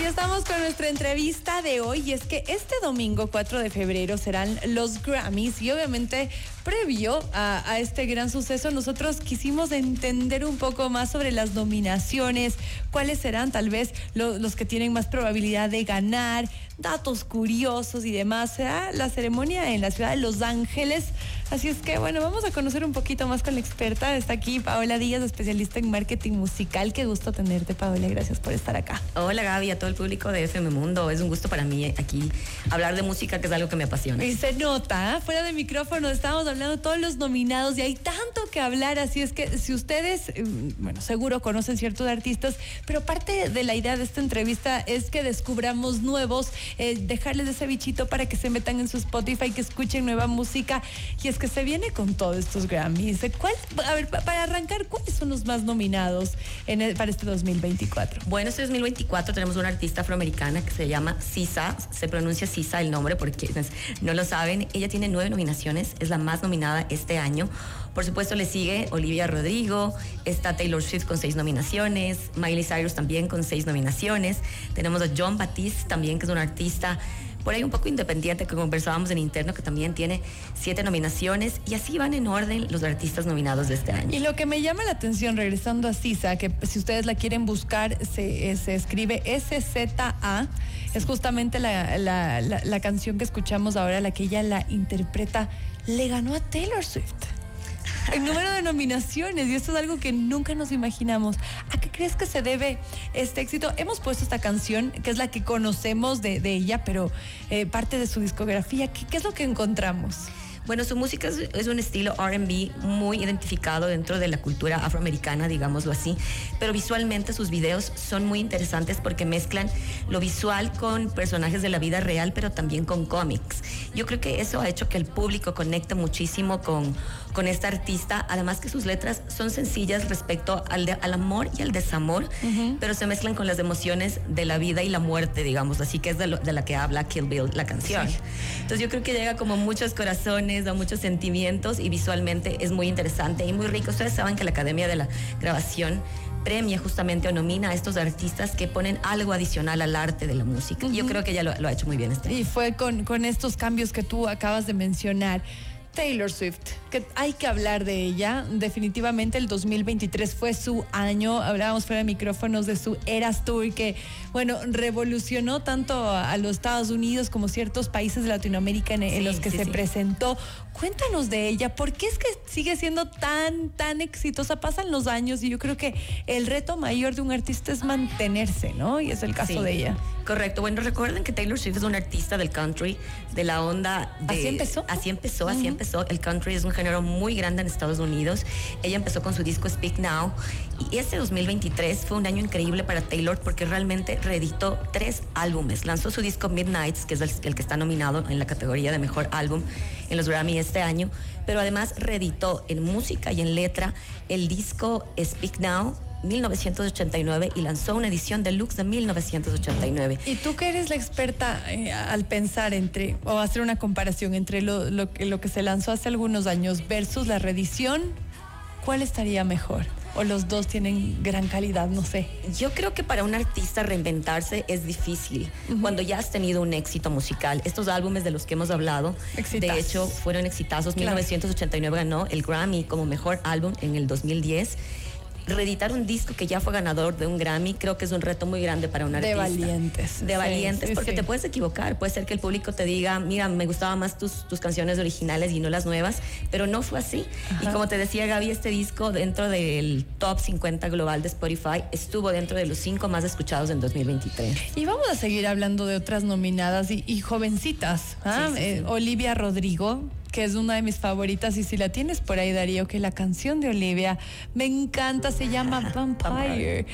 Y estamos con nuestra entrevista de hoy y es que este domingo 4 de febrero serán los Grammys y obviamente previo a, este gran suceso nosotros quisimos entender un poco más sobre las nominaciones, cuáles serán tal vez los que tienen más probabilidad de ganar, datos curiosos y demás. Será la ceremonia en la ciudad de Los Ángeles. Así es que, bueno, vamos a conocer un poquito más con la experta. Está aquí Paola Díaz, especialista en marketing musical. Qué gusto tenerte, Paola. Gracias por estar acá. Hola, Gaby, a todo el público de FM Mundo. Es un gusto para mí aquí hablar de música, que es algo que me apasiona. Y se nota, ¿eh? fuera de micrófono, estábamos hablando de todos los nominados y hay tanto que hablar. Así es que si ustedes, mm, bueno, seguro conocen ciertos artistas, pero parte de la idea de esta entrevista es que descubramos nuevos eh, dejarles ese bichito para que se metan en su Spotify, que escuchen nueva música. Y es que se viene con todos estos Grammys. ¿Cuál, a ver, para arrancar, ¿cuáles son los más nominados en para este 2024? Bueno, este 2024 tenemos una artista afroamericana que se llama Sisa, se pronuncia Sisa el nombre porque quienes no lo saben. Ella tiene nueve nominaciones, es la más nominada este año. Por supuesto le sigue Olivia Rodrigo, está Taylor Swift con seis nominaciones, Miley Cyrus también con seis nominaciones. Tenemos a John Batiste también, que es un artista por ahí un poco independiente que conversábamos en interno, que también tiene siete nominaciones, y así van en orden los artistas nominados de este año. Y lo que me llama la atención, regresando a Sisa, que si ustedes la quieren buscar, se, escribe SZA, es justamente la, la canción que escuchamos ahora, la que ella la interpreta, le ganó a Taylor Swift el número de nominaciones y esto es algo que nunca nos imaginamos. ¿A qué crees que se debe este éxito? Hemos puesto esta canción, que es la que conocemos de, ella, pero eh, parte de su discografía. ¿Qué, es lo que encontramos? Bueno, su música es, un estilo RB muy identificado dentro de la cultura afroamericana, digámoslo así, pero visualmente sus videos son muy interesantes porque mezclan lo visual con personajes de la vida real, pero también con cómics. Yo creo que eso ha hecho que el público conecte muchísimo con, con esta artista, además que sus letras son sencillas respecto al, al amor y al desamor, pero se mezclan con las emociones de la vida y la muerte, digamos, así que es de, la que habla Kill Bill, la canción. Entonces yo creo que llega como muchos corazones, da muchos sentimientos y visualmente es muy interesante y muy rico. Ustedes saben que la Academia de la Grabación premia justamente o nomina a estos artistas que ponen algo adicional al arte de la música. Yo creo que ella lo, ha hecho muy bien este Y fue con, con estos cambios que tú acabas de mencionar. Taylor Swift, que hay que hablar de ella. Definitivamente el 2023 fue su año. Hablábamos fuera de micrófonos de su Eras Tour, que, bueno, revolucionó tanto a, los Estados Unidos como ciertos países de Latinoamérica en, los que se presentó. Cuéntanos de ella, ¿por qué es que sigue siendo tan, tan exitosa? Pasan los años y yo creo que el reto mayor de un artista es mantenerse, ¿no? Y es el caso de ella. Correcto. Bueno, recuerden que Taylor Swift es una artista del country, de la onda de... Así empezó. Así empezó, así empezó. El country es un género muy grande en Estados Unidos. Ella empezó con su disco Speak Now y este 2023 fue un año increíble para Taylor porque realmente reeditó tres álbumes. Lanzó su disco Midnights, que es el, que está nominado en la categoría de mejor álbum en los Grammy este año, pero además reeditó en música y en letra el disco Speak Now 1989 y lanzó una edición deluxe de 1989. Y tú que eres la experta eh, al pensar entre, o hacer una comparación entre lo, lo, lo que se lanzó hace algunos años versus la reedición, ¿cuál estaría mejor? o los dos tienen gran calidad, no sé. Yo creo que para un artista reinventarse es difícil cuando ya has tenido un éxito musical. Estos álbumes de los que hemos hablado, de hecho, fueron exitosos. 1989 ganó el Grammy como mejor álbum en el 2010 reeditar un disco que ya fue ganador de un Grammy, creo que es un reto muy grande para un artista. De valientes. De valientes, porque te puedes equivocar. Puede ser que el público te diga, mira, me gustaban más tus, tus canciones originales y no las nuevas, pero no fue así. Y como te decía Gaby, este disco dentro del top 50 global de Spotify estuvo dentro de los cinco más escuchados en 2023. Y vamos a seguir hablando de otras nominadas y, jovencitas. ¿ah? Eh, Olivia Rodrigo, que es una de mis favoritas y si la tienes por ahí Darío, que la canción de Olivia me encanta, se llama Vampire.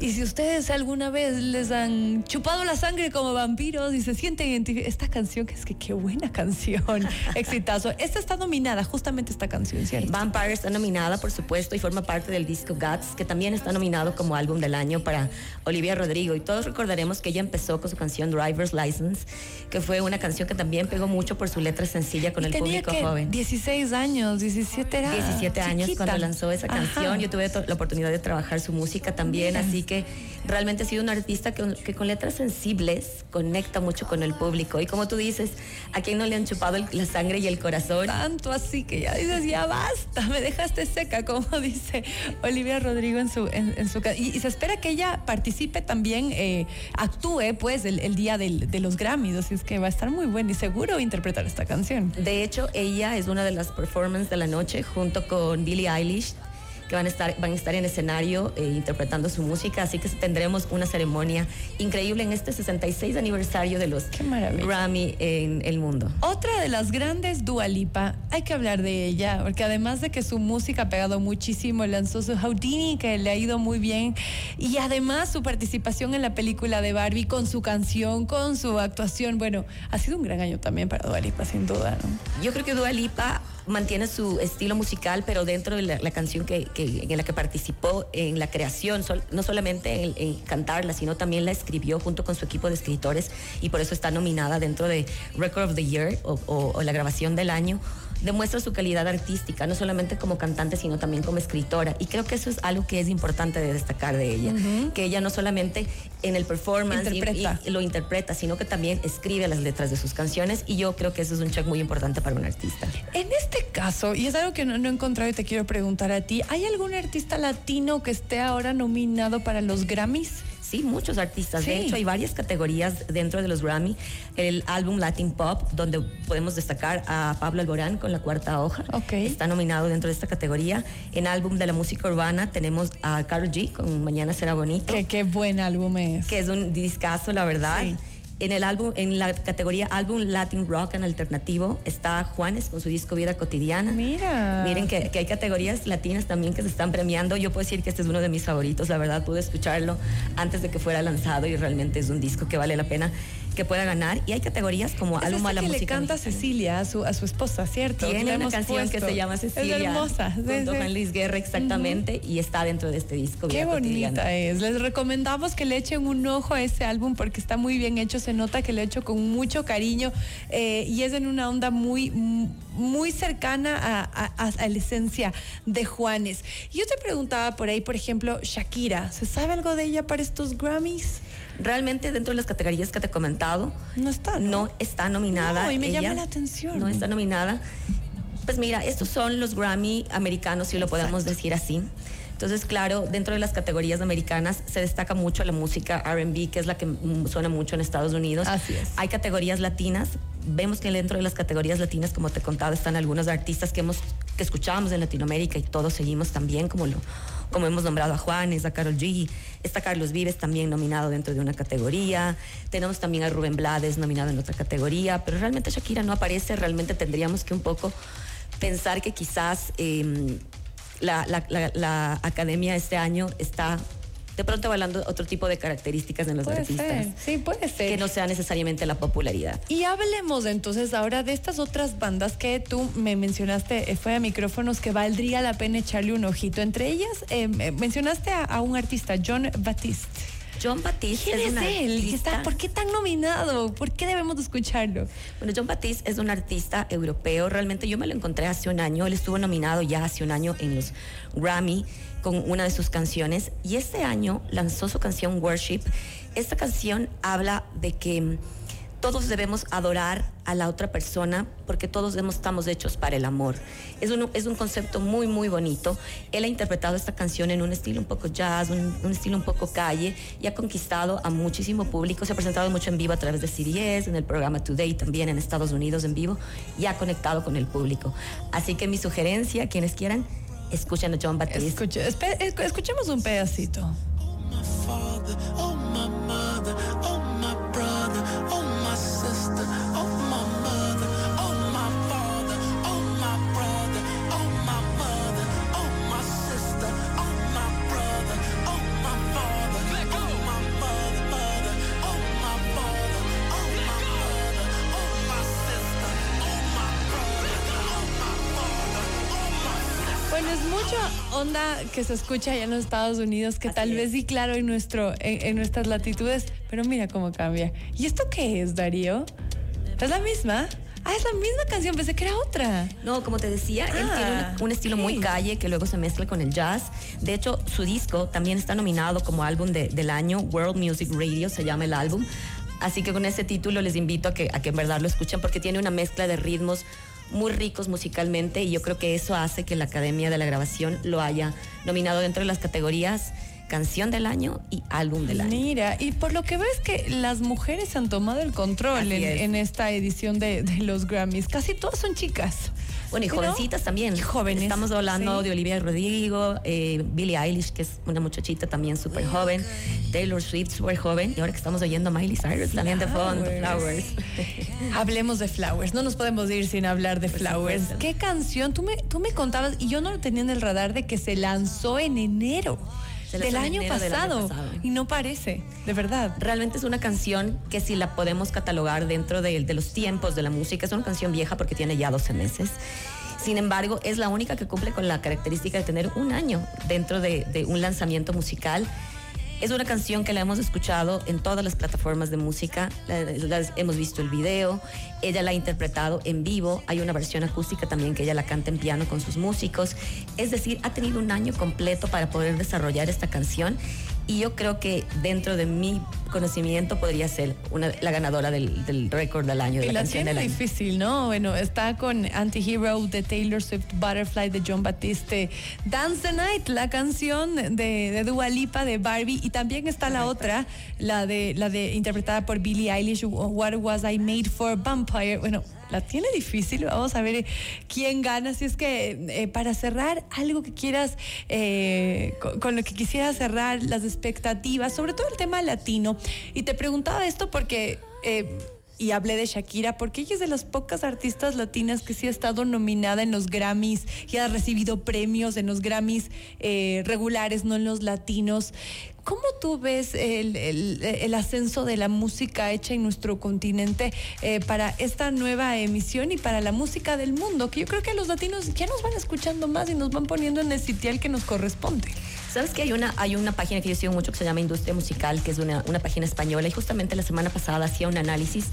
Y si ustedes alguna vez les han chupado la sangre como vampiros y se sienten identificados, esta canción, que es que qué buena canción, exitazo. Esta está nominada, justamente esta canción, ¿cierto? Vampire está nominada, por supuesto, y forma parte del disco Guts, que también está nominado como álbum del año para Olivia Rodrigo. Y todos recordaremos que ella empezó con su canción Driver's License, que fue una canción que también pegó mucho por su letra sencilla con el público público joven. 16 años, 17 era 17 años cuando lanzó esa canción. Yo tuve la oportunidad de trabajar su música también, así que realmente ha sido un artista que, que, con letras sensibles conecta mucho con el público. Y como tú dices, a quien no le han chupado la sangre y el corazón. Tanto así que ya dices, ya basta, me dejaste seca, como dice Olivia Rodrigo en su, en, su y, y, se espera que ella participe también, eh, actúe pues el, día de los Grammys, así es que va a estar muy bueno y seguro interpretar esta canción. De hecho, ella es una de las performances de la noche junto con Billie Eilish que van a estar, van a estar en escenario eh, interpretando su música, así que tendremos una ceremonia increíble en este 66 aniversario de los Grammy en el mundo. Otra de las grandes Dualipa, hay que hablar de ella, porque además de que su música ha pegado muchísimo, lanzó su Houdini, que le ha ido muy bien, y además su participación en la película de Barbie con su canción, con su actuación, bueno, ha sido un gran año también para Dualipa, sin duda. ¿no? Yo creo que Dualipa mantiene su estilo musical, pero dentro de la, canción que, en la que participó en la creación, no solamente en, cantarla, sino también la escribió junto con su equipo de escritores y por eso está nominada dentro de Record of the Year o la grabación del año demuestra su calidad artística, no solamente como cantante, sino también como escritora. Y creo que eso es algo que es importante de destacar de ella, que ella no solamente en el performance lo interpreta, sino que también escribe las letras de sus canciones y yo creo que eso es un check muy importante para un artista. En este caso, y es algo que no, no he encontrado y te quiero preguntar a ti, ¿hay algún artista latino que esté ahora nominado para los Grammys? Sí, muchos artistas. De hecho, hay varias categorías dentro de los Grammy. El álbum Latin Pop, donde podemos destacar a Pablo Alborán con La Cuarta Hoja. Está nominado dentro de esta categoría. En álbum de la música urbana tenemos a Carl G con Mañana será bonito. Que qué buen álbum es. Que es un discazo, la verdad. Sí. En el álbum, en la categoría álbum Latin Rock en alternativo, está Juanes con su disco Vida Cotidiana. Mira. Miren que, hay categorías latinas también que se están premiando. Yo puedo decir que este es uno de mis favoritos. La verdad, pude escucharlo antes de que fuera lanzado y realmente es un disco que vale la pena que pueda ganar. Y hay categorías como álbum a la que música. le canta Cecilia a su, a su esposa, ¿cierto? Tiene una canción que se llama Cecilia. Es hermosa. Junto Juan Luis Guerra, exactamente. Y está dentro de este disco. Qué bonita es. Les recomendamos que le echen un ojo a ese álbum porque está muy bien hecho. Se nota que lo he hecho con mucho cariño eh, y es en una onda muy, muy cercana a, a, a, la esencia de Juanes. Yo te preguntaba por ahí, por ejemplo, Shakira. ¿Se sabe algo de ella para estos Grammys? Realmente dentro de las categorías que te he comentado, no está, no, está nominada. No, y me llama la atención. No está nominada. Pues mira, estos son los Grammy americanos, si lo podemos decir así. Entonces, claro, dentro de las categorías americanas se destaca mucho la música RB, que es la que suena mucho en Estados Unidos. Así es. Hay categorías latinas. Vemos que dentro de las categorías latinas, como te he contado, están algunos artistas que hemos que escuchábamos en Latinoamérica y todos seguimos también, como lo como hemos nombrado a Juanes, a Carol G, está Carlos Vives también nominado dentro de una categoría, tenemos también a Rubén Blades nominado en otra categoría, pero realmente Shakira no aparece, realmente tendríamos que un poco pensar que quizás la, la, la, academia este año está de pronto hablando otro tipo de características en los artistas. Sí, puede ser. Que no sea necesariamente la popularidad. Y hablemos entonces ahora de estas otras bandas que tú me mencionaste, eh, fue a micrófonos que valdría la pena echarle un ojito. Entre ellas, eh, mencionaste a, un artista, John Batiste. John Batiste es, un él? ¿Por qué tan nominado? ¿Por qué debemos escucharlo? Bueno, John Batiste es un artista europeo. Realmente yo me lo encontré hace un año. Él estuvo nominado ya hace un año en los Grammy con una de sus canciones y este año lanzó su canción Worship. Esta canción habla de que todos debemos adorar a la otra persona porque todos estamos hechos para el amor. Es un, es un concepto muy, muy bonito. Él ha interpretado esta canción en un estilo un poco jazz, un, estilo un poco calle y ha conquistado a muchísimo público. Se ha presentado mucho en vivo a través de CBS, en el programa Today también en Estados Unidos en vivo y ha conectado con el público. Así que mi sugerencia, quienes quieran, escuchen a John Batiste. escuchemos un pedacito. Es mucha onda que se escucha allá en los Estados Unidos, que tal vez sí, claro, en, nuestro, en, nuestras latitudes, pero mira cómo cambia. ¿Y esto qué es, Darío? ¿Es la misma? Ah, es la misma canción, pensé que era otra. No, como te decía, él Ah, tiene un, un estilo muy ok. calle que luego se mezcla con el jazz. De hecho, su disco también está nominado como álbum de- del año, World Music Radio se llama el álbum. Así que con ese título les invito a que, a que en verdad lo escuchen porque tiene una mezcla de ritmos muy ricos musicalmente y yo creo que eso hace que la Academia de la Grabación lo haya nominado dentro de las categorías Canción del Año y Álbum del Año. Mira, y por lo que ves que las mujeres han tomado el control en, es. en esta edición de, de los Grammys. Casi todas son chicas. Bueno, y ¿No? jovencitas también. Y jóvenes, Estamos hablando sí. de Olivia Rodrigo, eh, Billie Eilish, que es una muchachita también súper joven, Taylor Swift, súper joven, y ahora que estamos oyendo a Miley Cyrus también de fondo, Flowers. Flowers. Hablemos de Flowers, no nos podemos ir sin hablar de Por Flowers. supuesto. ¿Qué canción? Tú me, tú me contabas, y yo no lo tenía en el radar, de que se lanzó en enero, Del, año enero del año pasado, pasado. Y no parece, de verdad. Realmente es una canción que si la podemos catalogar dentro de, de los tiempos de la música, es una canción vieja porque tiene ya 12 meses. Sin embargo, es la única que cumple con la característica de tener un año dentro de, de un lanzamiento musical. Es una canción que la hemos escuchado en todas las plataformas de música, hemos visto el video, ella la ha interpretado en vivo, hay una versión acústica también que ella la canta en piano con sus músicos, es decir, ha tenido un año completo para poder desarrollar esta canción. Y yo creo que dentro de mi conocimiento podría ser una, la ganadora del, del récord del año, de Y la, la canción tiene del año. difícil, ¿no? Bueno, está con Anti-Hero de Taylor Swift, Butterfly de John Batiste, Dance the Night, la canción de, de Dua Lipa de Barbie, y también está la otra, la de, la de interpretada por Billie Eilish, What Was I Made For, Vampire. Bueno, la tiene difícil, vamos a ver eh, quién gana. Si es que eh, para cerrar, algo que quieras, eh, con, con lo que quisiera cerrar, las expectativas, sobre todo el tema latino. Y te preguntaba esto porque... eh, y hablé de Shakira porque ella es de las pocas artistas latinas que sí ha estado nominada en los Grammys y ha recibido premios en los Grammys eh, regulares, no en los latinos. ¿Cómo tú ves el, el- ascenso de la música hecha en nuestro continente eh, para esta nueva emisión y para la música del mundo? Que yo creo que los latinos ya nos van escuchando más y nos van poniendo en el sitial que nos corresponde. ¿Sabes que hay una, hay una página que yo sigo mucho que se llama Industria Musical, que es una, una página española, y justamente la semana pasada hacía un análisis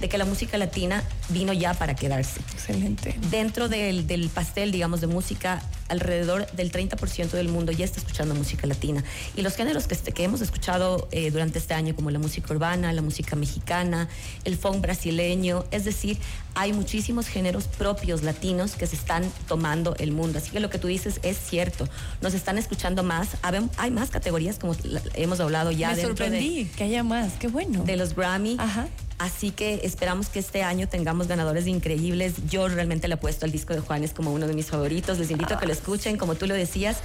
de que la música latina vino ya para quedarse. Excelente. Dentro del, del pastel, digamos, de música, alrededor del 30% del mundo ya está escuchando música latina. Y los géneros que, que hemos escuchado eh, durante este año, como la música urbana, la música mexicana, el funk brasileño, es decir, hay muchísimos géneros propios latinos que se están tomando el mundo. Así que lo que tú dices es cierto. Nos están escuchando más. Hay más categorías, como hemos hablado ya Me dentro de- sorprendí que haya más. Qué bueno. de los Grammy. Ajá. Así que esperamos que este año tengamos ganadores increíbles. Yo realmente le apuesto al disco de Juanes como uno de mis favoritos. Les invito a que lo escuchen. Como tú lo decías,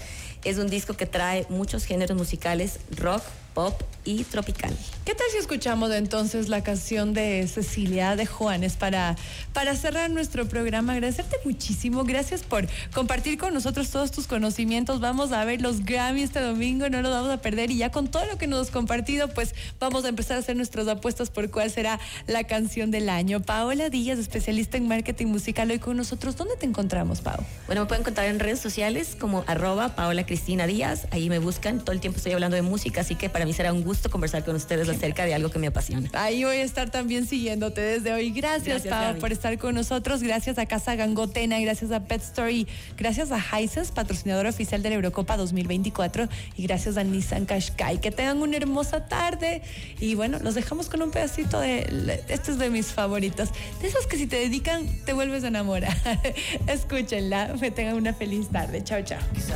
es un disco que trae muchos géneros musicales, rock, pop y tropical. ¿Qué tal si escuchamos entonces la canción de Cecilia de Juanes para, para cerrar nuestro programa? Agradecerte muchísimo. Gracias por compartir con nosotros todos tus conocimientos. Vamos a ver los Grammy este domingo, no lo vamos a perder. Y ya con todo lo que nos has compartido, pues vamos a empezar a hacer nuestras apuestas por cuál será la canción del año. Paola Díaz, especialista en marketing musical, hoy con nosotros. ¿Dónde te encontramos, Pau? Bueno, me pueden encontrar en redes sociales como arroba Paola Cristina Díaz. Ahí me buscan. Todo el tiempo estoy hablando de música, así que para mí será un gusto conversar con ustedes acerca de algo que me apasiona. Ahí voy a estar también siguiéndote desde hoy. Gracias, Gracias, Pau, por estar con nosotros. Gracias a Casa Gangotena, gracias a Pet Story, gracias a Hisense, patrocinador oficial de la Eurocopa 2024, y gracias a Nissan Qashqai. Que tengan una hermosa tarde. Y bueno, los dejamos con un pedacito de. Este es de mis favoritos. De esos que si te dedican, te vuelves a enamorar. Escúchenla. Que tengan una feliz tarde. Chao, chao.